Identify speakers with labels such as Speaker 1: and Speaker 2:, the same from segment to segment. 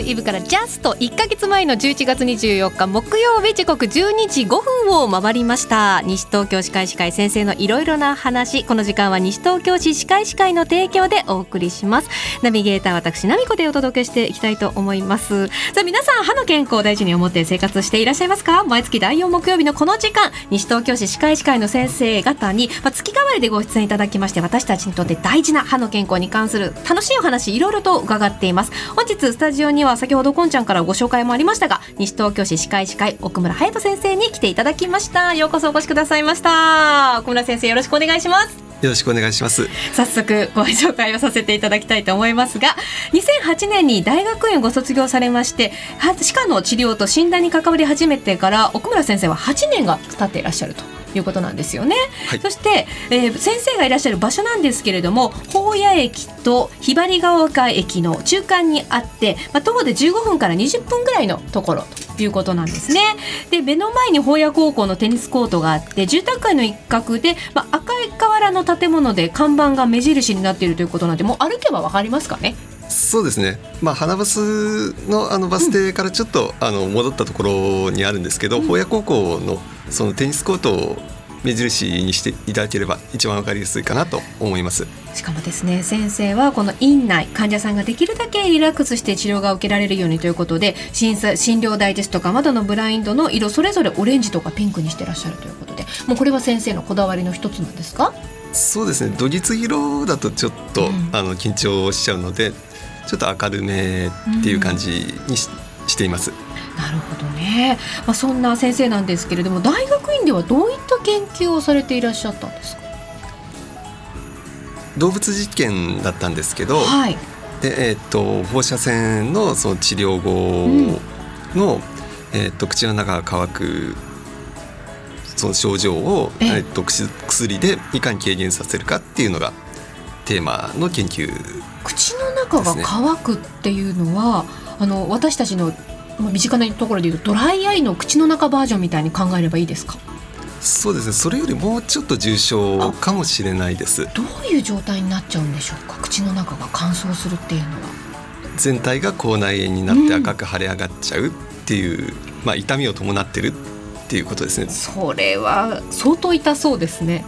Speaker 1: イブからジャスト1か月前の11月24日木曜日時刻12時5分を回りました。西東京歯科医師会先生のいろいろな話。この時間は西東京市歯科医師会の提供でお送りします。ナビゲーター私ナミコでお届けしていきたいと思います。さあ皆さん歯の健康を大事に思って生活していらっしゃいますか？毎月第4木曜日のこの時間西東京市歯科医師会の先生方に、まあ、月替わりでご出演いただきまして私たちにとって大事な歯の健康に関する楽しいお話いろいろと伺っています。本日スタジオには先ほどこんちゃんからご紹介もありましたが西東京市歯科医師会奥村隼人先生に来ていただきました。ようこそお越しくださいました。奥村先生よろしくお願いします。
Speaker 2: よろしくお願いします。
Speaker 1: 早速ご紹介をさせていただきたいと思いますが2008年に大学院をご卒業されまして歯科の治療と診断に関わり始めてから奥村先生は8年が経っていらっしゃるということなんですよね、はい、そして、えー、先生がいらっしゃる場所なんですけれども宝谷駅とひばりが丘駅の中間にあって、まあ、徒歩で15分から20分ぐらいのところということなんですね。で目の前に宝谷高校のテニスコートがあって住宅街の一角で、まあ、赤い瓦の建物で看板が目印になっているということなんでもう歩けばわかりますかね？
Speaker 2: そうですね、まあ、花バスのあのバス停からちょっと、うん、あの戻ったところにあるんですけど、うん、宝谷高校のそのテニスコートを目印にしていただければ一番わかりやすいかなと思います。
Speaker 1: しかもですね先生はこの院内患者さんができるだけリラックスして治療が受けられるようにということで診診療台ですとか窓のブラインドの色それぞれオレンジとかピンクにしてらっしゃるということでもうこれは先生のこだわりの一つなんですか？
Speaker 2: そうですね。土日色だとちょっと、うん、あの緊張しちゃうのでちょっと明るめっていう感じにしうん、しています。
Speaker 1: なるほどね、まあ、そんな先生なんですけれども大学院ではどういった研究をされていらっしゃったんですか？
Speaker 2: 動物実験だったんですけど、はい、でえーと、放射線のその治療後の、うん、えーと、口の中が乾くその症状を、えーと、薬でいかに軽減させるかっていうのがテーマの研究、ね、
Speaker 1: 口の中が乾くっていうのはあの私たちのまあ、身近なところでいうとドライアイの口の中バージョンみたいに考えればいいですか？
Speaker 2: そうですね。それよりもうちょっと重症かもしれないです。
Speaker 1: どういう状態になっちゃうんでしょうか？口の中が乾燥するっていうのは。
Speaker 2: 全体が口内炎になって赤く腫れ上がっちゃうっていう、うん、まあ痛みを伴ってるっていうことですね。
Speaker 1: それは相当痛そうですね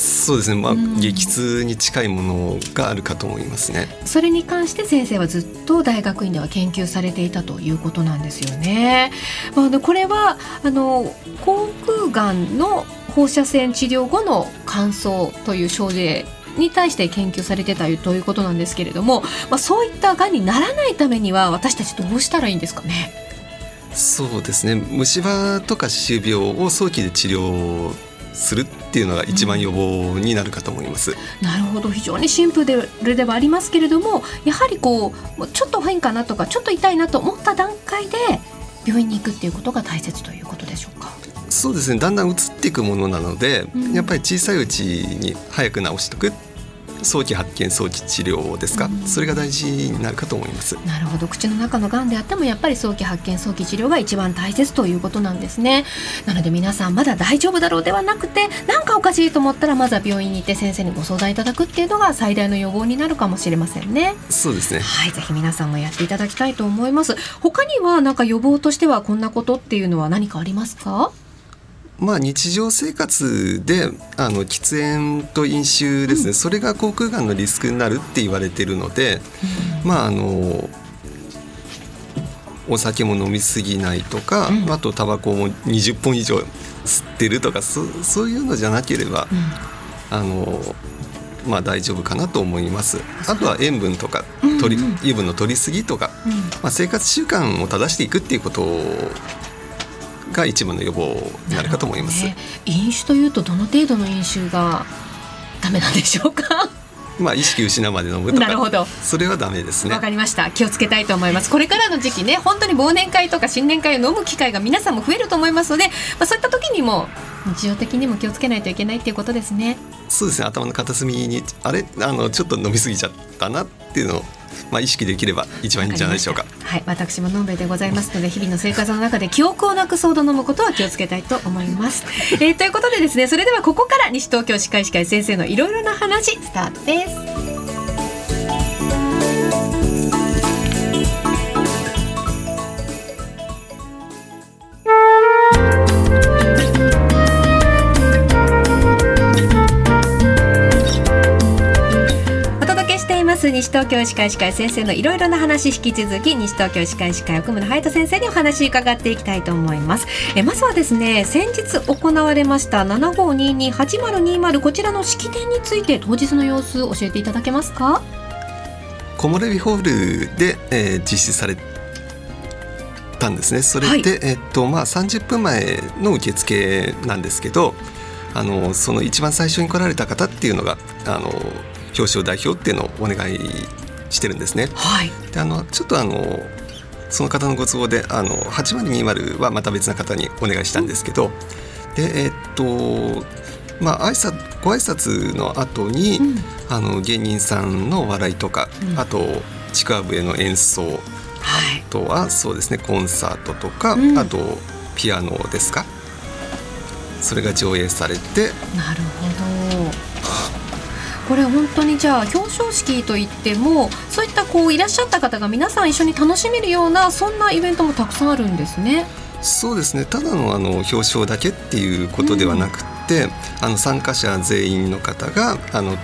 Speaker 2: そうですね、まあ、激痛に近いものがあるかと思いますね。
Speaker 1: それに関して先生はずっと大学院では研究されていたということなんですよね。まあ、これはあの口腔がんの放射線治療後の乾燥という症状に対して研究されてたということなんですけれども、まあ、そういったがんにならないためには私たちどうしたらいいんですかね？
Speaker 2: そうですね虫歯とか歯周病を早期で治療するっていうのが一番予防になるかと思います。うん、
Speaker 1: なるほど非常にシンプルではありますけれどもやはりこうちょっと変かなとかちょっと痛いなと思った段階で病院に行くっていうことが大切ということでしょうか？
Speaker 2: そうですねだんだん移っていくものなので、うん、やっぱり小さいうちに早く治しとく早期発見早期治療ですか、うん、それが大事になるかと思います。
Speaker 1: なるほど。口の中のがんであってもやっぱり早期発見早期治療が一番大切ということなんですね。なので皆さんまだ大丈夫だろうではなくて何かおかしいと思ったらまずは病院に行って先生にご相談いただくっていうのが最大の予防になるかもしれませんね。
Speaker 2: そうですね。
Speaker 1: はい。ぜひ皆さんもやっていただきたいと思います。他にはなんか予防としてはこんなことっていうのは何かありますか？
Speaker 2: まあ、日常生活であの喫煙と飲酒ですね、うん、それが口腔がんのリスクになるって言われてるので、うん、まああのお酒も飲みすぎないとか、うん、あとタバコも20本以上吸ってるとかそそういうのじゃなければ、あのまあ、大丈夫かなと思います。あとは塩分とか取り、油分の取りすぎとか、まあ、生活習慣を正していくっていうことをが一番の予防になるかと思います、ね、
Speaker 1: 飲酒というとどの程度の飲酒がダメなんでしょうか？
Speaker 2: まあ意識失うまで飲むなるほど。それはダメですね。
Speaker 1: わかりました。気をつけたいと思います。これからの時期ね本当に忘年会とか新年会を飲む機会が皆さんも増えると思いますので、まあ、そういった時にも日常的にも気をつけないといけないっていうことですね。
Speaker 2: そうですね。頭の片隅にあれ？あのちょっと飲み過ぎちゃったなっていうのをまあ、意識できれば一番いいんじゃないでしょうか。
Speaker 1: はい私ものんべでございますので日々の生活の中で記憶をなくそうと飲むことは気をつけたいと思います、えー、ということでですねそれではここから西東京歯科医師会先生のいろいろな話スタートです。ます。西東京歯科医師会先生のいろいろな話引き続き西東京歯科医師会奥村隼人先生にお話伺っていきたいと思います。えまずはですね先日行われました75228020こちらの式典について当日の様子教えていただけますか？
Speaker 2: 木漏れ日ホールで、えー、実施されたんですね。それで、はい、えっとまあ、30分前の受付なんですけどあのその一番最初に来られた方っていうのがあの表彰代表っていうのをお願いしてるんですね。
Speaker 1: はい、
Speaker 2: であのちょっとあのその方のご都合であの8020はまた別な方にお願いしたんですけど、でえっとまあ挨拶ご挨拶の後に、うん、あの芸人さんの笑いとか、うん、あとちくわ笛の演奏、はい、あとはそうですねコンサートとか、うん、あとピアノですか？それが上映されて
Speaker 1: なるほどこれ本当にじゃあ表彰式といってもそういったこういらっしゃった方が皆さん一緒に楽しめるようなそんなイベントもたくさんあるんですね。
Speaker 2: そうですね。ただのあの表彰だけっていうことではなくて、うん、あの参加者全員の方があの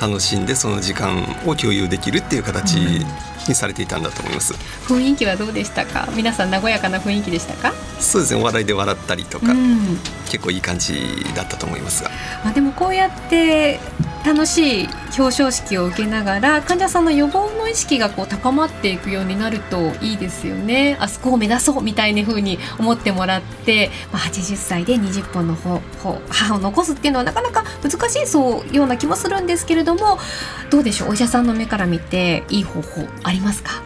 Speaker 2: 楽しんでその時間を共有できるっていう形にされていたんだと思います、
Speaker 1: うん、雰囲気はどうでしたか？皆さん和やかな雰囲気でしたか？
Speaker 2: そうですね。お笑いで笑ったりとか、うん、結構いい感じだったと思いますが、
Speaker 1: まあ、でもこうやって楽しい表彰式を受けながら患者さんの予防の意識がこう高まっていくようになるといいですよね。あそこを目指そうみたいな風に思ってもらって、まあ、80歳で20本の歯を残すっていうのはなかなか難しいそうような気もするんですけれどもどうでしょう？お医者さんの目から見ていい方法ありますか？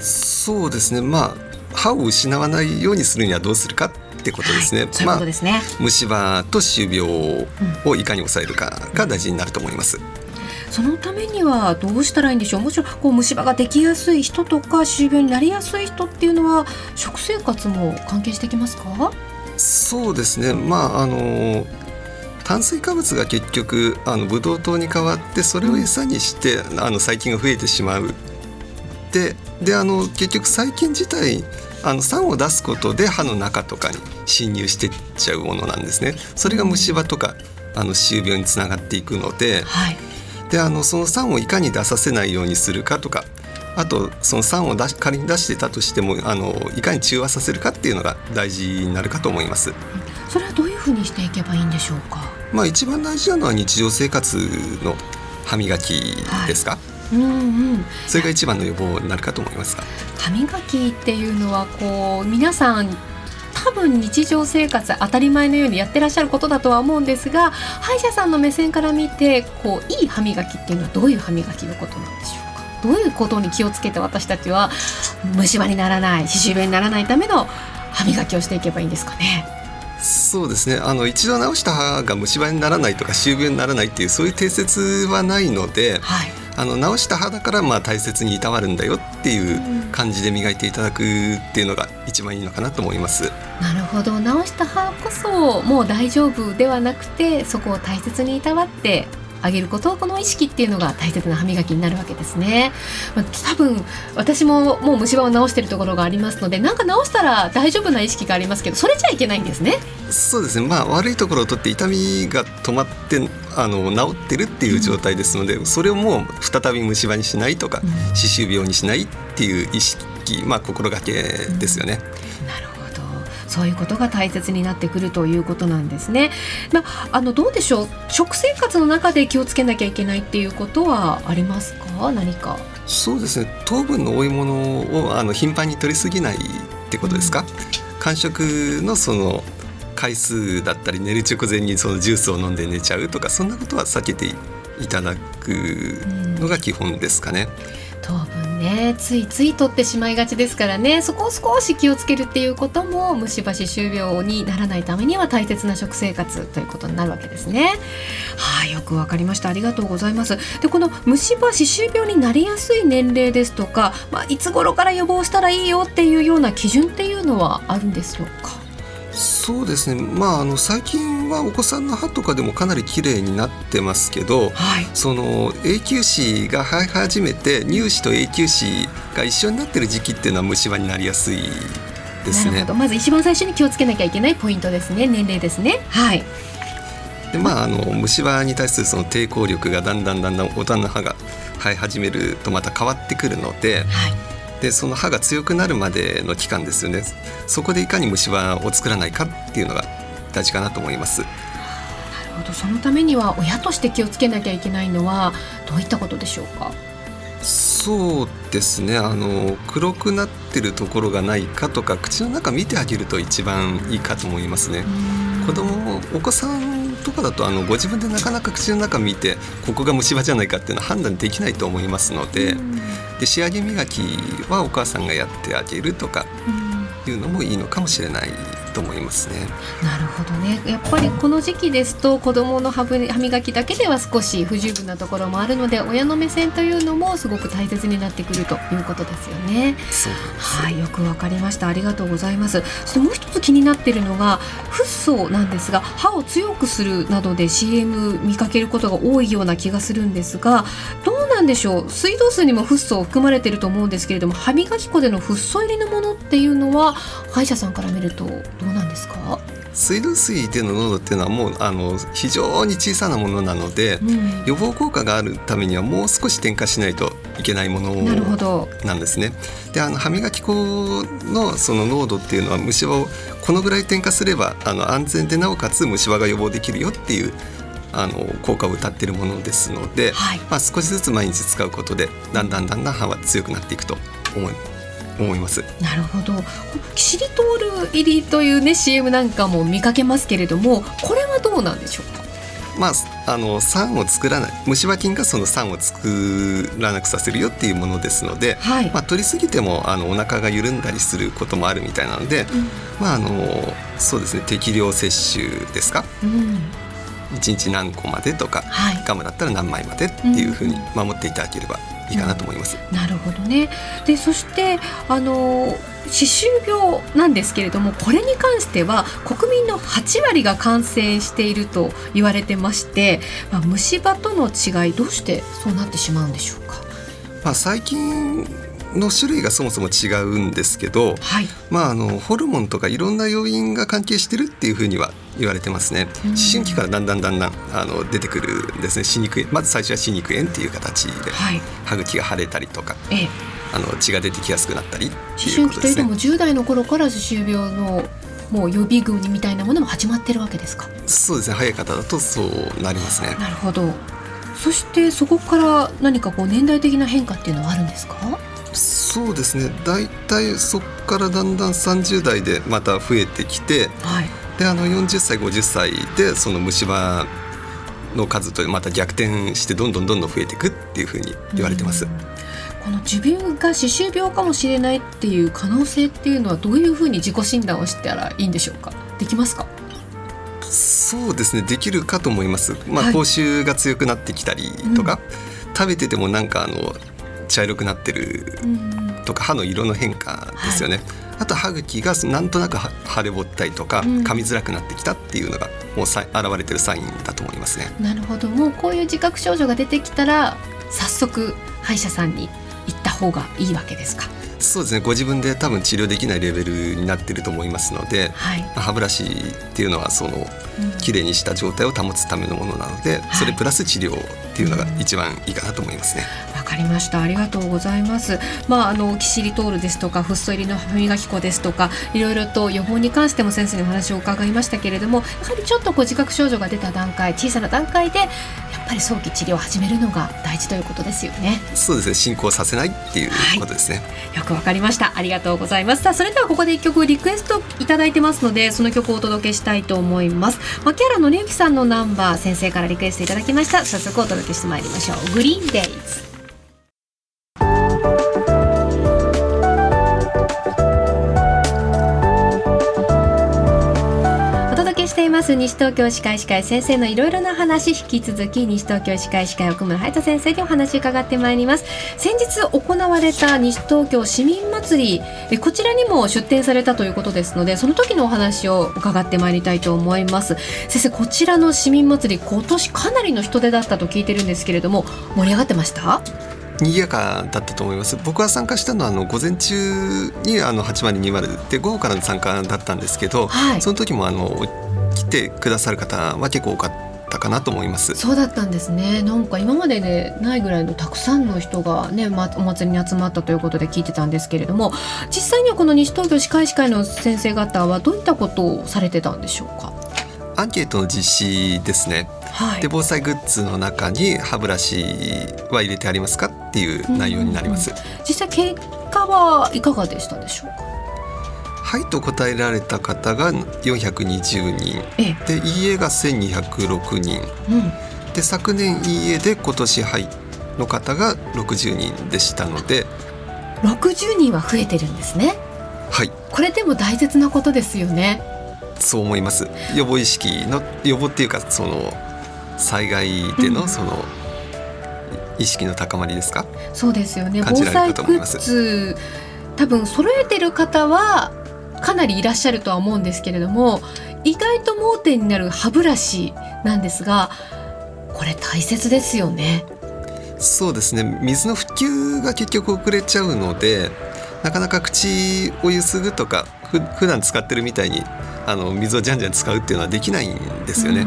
Speaker 2: そうですね。まあ歯を失わないようにするにはどうするかってことですね。はい、
Speaker 1: そういうことですね、まあ、
Speaker 2: 虫歯と歯周病をいかに抑えるかが大事になると思います。
Speaker 1: そのためにはどうしたらいいんでしょう？もちろんこう虫歯ができやすい人とか歯周病になりやすい人っていうのは食生活も関係してきますか？
Speaker 2: そうですね。まああの炭水化物が結局あのブドウ糖に変わってそれを餌にして、うん、あの細菌が増えてしまう。でであの結局細菌自体あの酸を出すことで歯の中とかに侵入していっちゃうものなんですね。それが虫歯とかあの歯周病につながっていくのではい、であのその酸をいかに出させないようにするかとかあとその酸を出し仮に出してたとしてもあのいかに中和させるかっていうのが大事になるかと思います。
Speaker 1: それはどういうふうにしていけばいいんでしょうか？
Speaker 2: まあ一番大事なのは日常生活の歯磨きですか？はいうんうん、それが一番の予防になるかと思いますが。
Speaker 1: 歯磨きっていうのはこう皆さん多分日常生活当たり前のようにやってらっしゃることだとは思うんですが歯医者さんの目線から見てこういい歯磨きっていうのはどういう歯磨きのことなんでしょうか？どういうことに気をつけて私たちは虫歯にならない歯周病にならないための歯磨きをしていけばいいんですかね？
Speaker 2: そうですね。あの一度治した歯が虫歯にならないとか歯周病にならないっていうそういう定説はないので、はいあの直した肌からまあ大切にいたわるんだよっていう感じで磨いていただくっていうのが一番いいのかなと思います。
Speaker 1: なるほど直した歯こそもう大丈夫ではなくてそこを大切にいたわってあげることこの意識っていうのが大切な歯磨きになるわけですね、まあ、多分私ももう虫歯を治してるところがありますのでなんか治したら大丈夫な意識がありますけどそれじゃいけないんですね。
Speaker 2: そうですね。まあ悪いところを取って痛みが止まってあの治ってるっていう状態ですので、うん、それをもう再び虫歯にしないとか、歯周病にしないっていう意識まあ心がけですよね、
Speaker 1: うん、なるほどそういうことが大切になってくるということなんですね。まあ、あのどうでしょう？食生活の中で気をつけなきゃいけないっていうことはありますか？何か。
Speaker 2: そうですね。糖分の多いものをあの頻繁に取りすぎないってことですか、うん、間食のその回数だったり寝る直前にそのジュースを飲んで寝ちゃうとかそんなことは避けていただくのが基本ですかね。
Speaker 1: うん、糖分ねついつい取ってしまいがちですからね。そこを少し気をつけるっていうことも虫歯歯周病にならないためには大切な食生活ということになるわけですね。はい、よくわかりました。ありがとうございます。でこの虫歯歯周病になりやすい年齢ですとか、まあ、いつ頃から予防したらいいよっていうような基準っていうのはあるんでしょうか？
Speaker 2: そうですね。まああの最近はお子さんの歯とかでもかなり綺麗になってますけど、はい、その永久歯が生え始めて乳歯と永久歯が一緒になってる時期っていうのは虫歯になりやすいですね。
Speaker 1: まず一番最初に気をつけなきゃいけないポイントですね。年齢ですね。はい。
Speaker 2: でまあ、あの虫歯に対するその抵抗力がだんだんだんだん大人の歯が生え始めるとまた変わってくるので,、でその歯が強くなるまでの期間ですよね。そこでいかに虫歯を作らないかっていうのが大事かなと思います。なる
Speaker 1: ほど。そのためには親として気をつけなきゃいけないのはどういったことでしょうか？
Speaker 2: そうですね。あの黒くなってるところがないかとか口の中見てあげると一番いいかと思いますね。子供お子さんとかだとあのご自分でなかなか口の中見てここが虫歯じゃないかっていうのは判断できないと思いますのでで仕上げ磨きはお母さんがやってあげるとかいうのもいいのかもしれない。と思いますね。
Speaker 1: なるほどね。やっぱりこの時期ですと子供の歯磨きだけでは少し不十分なところもあるので、親の目線というのもすごく大切になってくるということですよね。はい、よくわかりました。ありがとうございます。そしてもう一つ気になっているのがフッ素なんですが、歯を強くするなどで CM 見かけることが多いような気がするんですが、どうなんでしょう？水道水にもフッ素を含まれていると思うんですけれども、歯磨き粉でのフッ素入りのものっていうのは歯医者さんから見るとどうなんですか？
Speaker 2: 水道水での濃度っていうのはもうあの非常に小さなものなので、うん、予防効果があるためにはもう少し添加しないといけないものなんですね。であの歯磨き粉のその濃度っていうのは虫歯をこのぐらい添加すればあの安全でなおかつ虫歯が予防できるよっていうあの効果を謳っているものですので、はい、まあ、少しずつ毎日使うことでだんだんだんだん歯は強くなっていくと思います。思います。
Speaker 1: なるほど。キシリトール入りというね CM なんかも見かけますけれどもこれはどうなんでしょうか？
Speaker 2: まあ、あの酸を作らない虫歯菌がその酸を作らなくさせるよっていうものですので、はい、まあ、取りすぎてもあのお腹が緩んだりすることもあるみたいなので、うん、まああのそうですね適量摂取ですか、うん、1日何個までとか、はい、ガムだったら何枚までっていうふうに守っていただければいいかなと思います。
Speaker 1: うん、なるほどねでそしてあの歯周病なんですけれどもこれに関しては国民の8割が感染していると言われてまして、まあ、虫歯との違いどうしてそうなってしまうんでしょうか、
Speaker 2: まあ、最近の種類がそもそも違うんですけど、はい、まあ、あのホルモンとかいろんな要因が関係してるっていうふうには言われてますね。思春期からだんだんだんだんあの出てくるですね歯肉炎まず最初は歯肉炎っていう形で、はい、歯茎が腫れたりとか、ええ、あの血が出てきやすくなったり、ね、
Speaker 1: 思春期というのも10代の頃から歯周病のもう予備軍みたいなものも始まってるわけですか？
Speaker 2: そうですね早い方だとそうなりますね。
Speaker 1: なるほど。そしてそこから何かこう年代的な変化っていうのはあるんですか？
Speaker 2: そうですね。大体そこからだんだん30代でまた増えてきて、はい、であの40歳50歳でその虫歯の数とまた逆転してどんどんどんどん増えていくっていうふうに言われてます。
Speaker 1: この持病が歯周病かもしれないっていう可能性っていうのはどういうふうに自己診断をしたらいいんでしょうか？できますか？
Speaker 2: そうですね。できるかと思います。まあ、はい、口臭が強くなってきたりとか、うん、食べててもなんかあの茶色くなってるとか歯の色の変化ですよね。はい、あと歯茎がなんとなく腫れぼったりとか、噛みづらくなってきたっていうのがもうさ現れてるサインだと思いますね。
Speaker 1: なるほどもうこういう自覚症状が出てきたら早速歯医者さんに行った方がいいわけですか？
Speaker 2: そうですねご自分で多分治療できないレベルになってると思いますので、はい、歯ブラシっていうのはそのきれいにした状態を保つためのものなので、それプラス治療っていうのが一番いいかなと思いますね。
Speaker 1: わ、かりましたありがとうございます。まああのキシリトールですとかフッ素入りの歯磨き粉ですとかいろいろと予防に関しても先生にお話を伺いましたけれどもやはりちょっとこう自覚症状が出た段階小さな段階でやっぱり早期治療を始めるのが大事ということですよね。
Speaker 2: そうですね進行させないっていうことですね。
Speaker 1: はい、よくわかりましたありがとうございます。さあそれではここで一曲リクエストいただいてますのでその曲をお届けしたいと思います。牧原のりゆきさんのナンバー先生からリクエストいただきました早速お届けしてまいりましょうグリーンデイズます。西東京歯科医師会先生のいろいろな話引き続き西東京歯科医師会奥村隼人先生にお話伺ってまいります。先日行われた西東京市民祭りこちらにも出展されたということですのでその時のお話を伺ってまいりたいと思います。先生こちらの市民祭り今年かなりの人出だったと聞いてるんですけれども盛り上がってました？
Speaker 2: 賑やかだったと思います。僕は参加したのはあの午前中にあの8020で午後からの参加だったんですけど、はい、その時もあの来てくださる方は結構多かったかなと思います。
Speaker 1: そうだったんですね。なんか今まででないぐらいのたくさんの人がね、ま、お祭りに集まったということで聞いてたんですけれども実際にはこの西東京歯科医師会の先生方はどういったことをされてたんでしょうか？
Speaker 2: アンケートの実施ですね、はい、で防災グッズの中に歯ブラシは入れてありますかっていう内容になります、うんうん、
Speaker 1: 実際結果はいかがでしたでしょうか？
Speaker 2: はいと答えられた方が420人。でいいえが1206人、うん、で昨年いいえで今年はいの方が60人でしたので。
Speaker 1: 60人は増えてるんですね。
Speaker 2: はい。
Speaker 1: これでも大切なことですよね。
Speaker 2: そう思います。予防意識の予防っていうかその災害でのその、意識の高まりですか？
Speaker 1: そうですよね。防災グッズ多分揃えてる方はかなりいらっしゃるとは思うんですけれども意外と盲点になる歯ブラシなんですがこれ大切ですよね。
Speaker 2: そうですね。水の普及が結局遅れちゃうのでなかなか口をゆすぐとかふ普段使ってるみたいにあの水をじゃんじゃん使うっていうのはできないんですよね。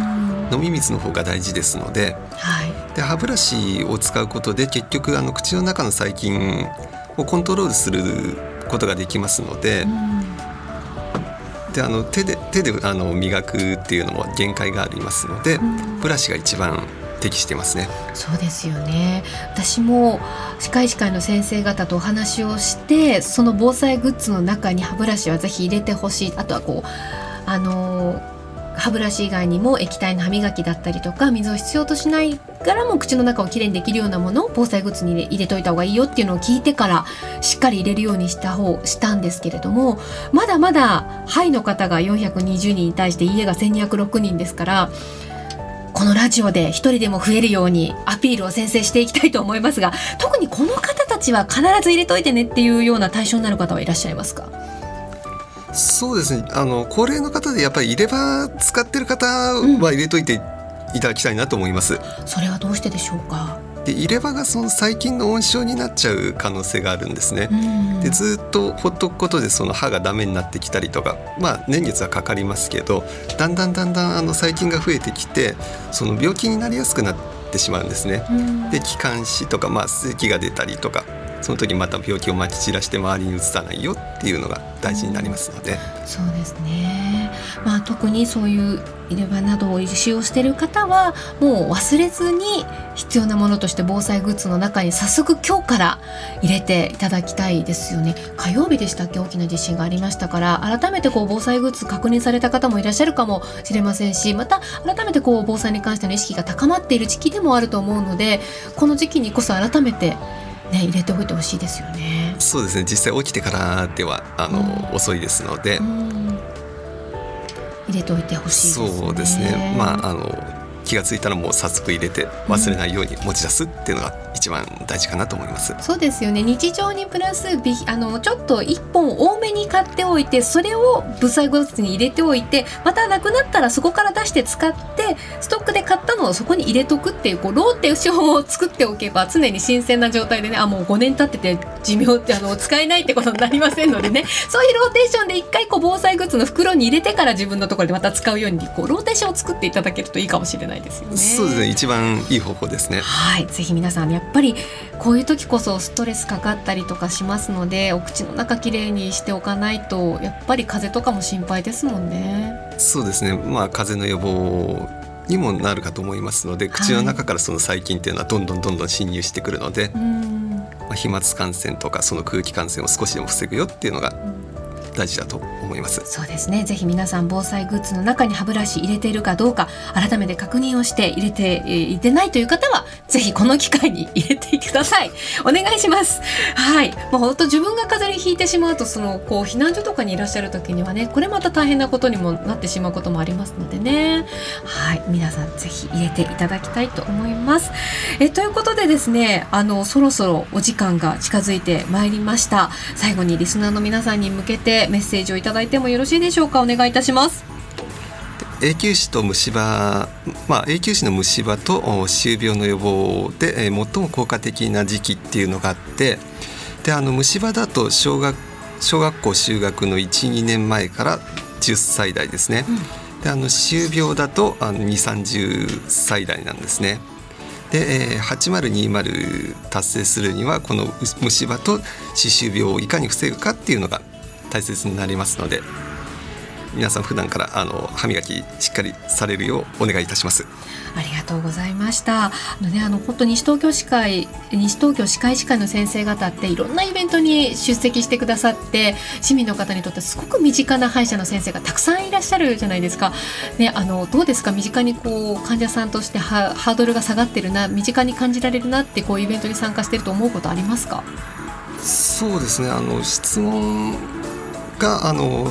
Speaker 2: 飲み水の方が大事ですので。はい、で歯ブラシを使うことで結局あの口の中の細菌をコントロールすることができますので。であの手で手であの磨くっていうのも限界がありますので、ブラシが一番適してますね。
Speaker 1: そうですよね。私も歯科医師会の先生方とお話をしてその防災グッズの中に歯ブラシはぜひ入れてほしい。あとはこうあの歯ブラシ以外にも液体の歯磨きだったりとか水を必要としないからも口の中をきれいにできるようなものを防災グッズに入れといた方がいいよっていうのを聞いてからしっかり入れるようにした方したんですけれどもまだまだ肺の方が420人に対して家が1206人ですからこのラジオで一人でも増えるようにアピールを先生していきたいと思いますが特にこの方たちは必ず入れといてねっていうような対象になる方はいらっしゃいますか？
Speaker 2: そうですね。あの高齢の方でやっぱり入れ歯使ってる方は入れといていただきたいなと思います、うん、
Speaker 1: それはどうしてでしょうか？
Speaker 2: で入れ歯がその細菌の温床になっちゃう可能性があるんですね。でずっとほっとくことでその歯がダメになってきたりとか、まあ、年月はかかりますけどだんだんだんだんあの細菌が増えてきてその病気になりやすくなってしまうんですね。で気管支とか、まあ、咳が出たりとかその時また病気をまき散らして周りにうつさないよっていうのが大事になりますので。
Speaker 1: そうですね、まあ、特にそういう入れ歯などを使用している方はもう忘れずに必要なものとして防災グッズの中に早速今日から入れていただきたいですよね。火曜日でしたっけ？大きな地震がありましたから改めてこう防災グッズ確認された方もいらっしゃるかもしれませんしまた改めてこう防災に関しての意識が高まっている時期でもあると思うのでこの時期にこそ改めてね、入れておいてほしいですよね。
Speaker 2: そうですね。実際起きてからではあの、うん、遅いですので、うん、
Speaker 1: 入れておいてほしい、
Speaker 2: ね、そうですね。まああの気が付いたらもう早速入れて忘れないように持ち出すっていうのが一番大事かなと思います。
Speaker 1: そうですよね日常にプラスあのちょっと一本多めに買っておいてそれを物災グッズに入れておいてまたなくなったらそこから出して使ってストックで買ったのをそこに入れとくっていうこうローテーションを作っておけば常に新鮮な状態でねあもう5年経ってて寿命ってあの使えないってことになりませんのでねそういうローテーションで一回こう防災グッズの袋に入れてから自分のところでまた使うようにこうローテーションを作っていただけるといいかもしれないですよね。
Speaker 2: そうですね一番いい方法ですね。
Speaker 1: はいぜひ皆さんやっぱりこういう時こそストレスかかったりとかしますのでお口の中きれいにしておかないとやっぱり風邪とかも心配ですもんね。
Speaker 2: そうですねまあ風邪の予防にもなるかと思いますので口の中からその細菌っていうのはどんどんどんどん侵入してくるので、はい、まあ、飛沫感染とかその空気感染を少しでも防ぐよっていうのが大事だと思います。
Speaker 1: そうですね。ぜひ皆さん防災グッズの中に歯ブラシ入れているかどうか改めて確認をして入れていてないという方はぜひこの機会に入れてください お願いします。はい。もう本当自分が風邪にひいてしまうとそのこう避難所とかにいらっしゃる時にはねこれまた大変なことにもなってしまうこともありますのでね。はい。皆さんぜひ入れていただきたいと思います。えということでですねあのそろそろお時間が近づいてまいりました。最後にリスナーの皆さんに向けてメッセージをいただいてもよろしいでしょうか？お願いいたします。
Speaker 2: 永久歯と虫歯、まあ、永久歯の虫歯と歯周病の予防で、えー、最も効果的な時期っていうのがあってであの虫歯だと小学小学校就学の12年前から10歳代ですね、であの歯周病だとあの2 3 0歳代なんですね。で、えー、8020達成するにはこの虫歯と歯周病をいかに防ぐかっていうのが大切になりますので皆さん普段からあの歯磨きしっかりされるようお願いいたします。
Speaker 1: ありがとうございました。あのねあの本当西東京歯科医西東京歯科医師会の先生方っていろんなイベントに出席してくださって市民の方にとってすごく身近な歯医者の先生がたくさんいらっしゃるじゃないですか。ねあのどうですか？身近にこう患者さんとしてハードルが下がってるな身近に感じられるなってこうイベントに参加してると思うことありますか？
Speaker 2: そうですねあの質問があの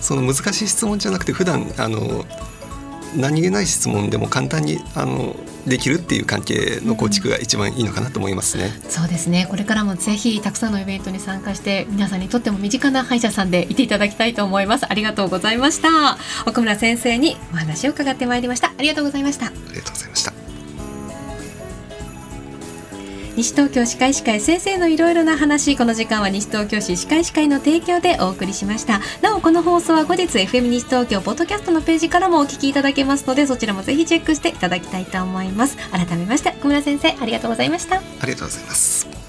Speaker 2: その難しい質問じゃなくて普段あの何気ない質問でも簡単にあのできるっていう関係の構築が一番いいのかなと思いますね、
Speaker 1: うん、そうですね。これからもぜひたくさんのイベントに参加して皆さんにとっても身近な歯医者さんでいていただきたいと思います。ありがとうございました。奥村先生にお話を伺ってまいりました。ありがとうございました。あ
Speaker 2: りがとうございました
Speaker 1: 西東京歯科医師会先生のいろいろな話この時間は西東京市歯科医師会の提供でお送りしました。なおこの放送は後日 FM 西東京ポッドキャストのページからもお聞きいただけますのでそちらもぜひチェックしていただきたいと思います。改めまして小村先生ありがとうございました。あ
Speaker 2: りがとうございます。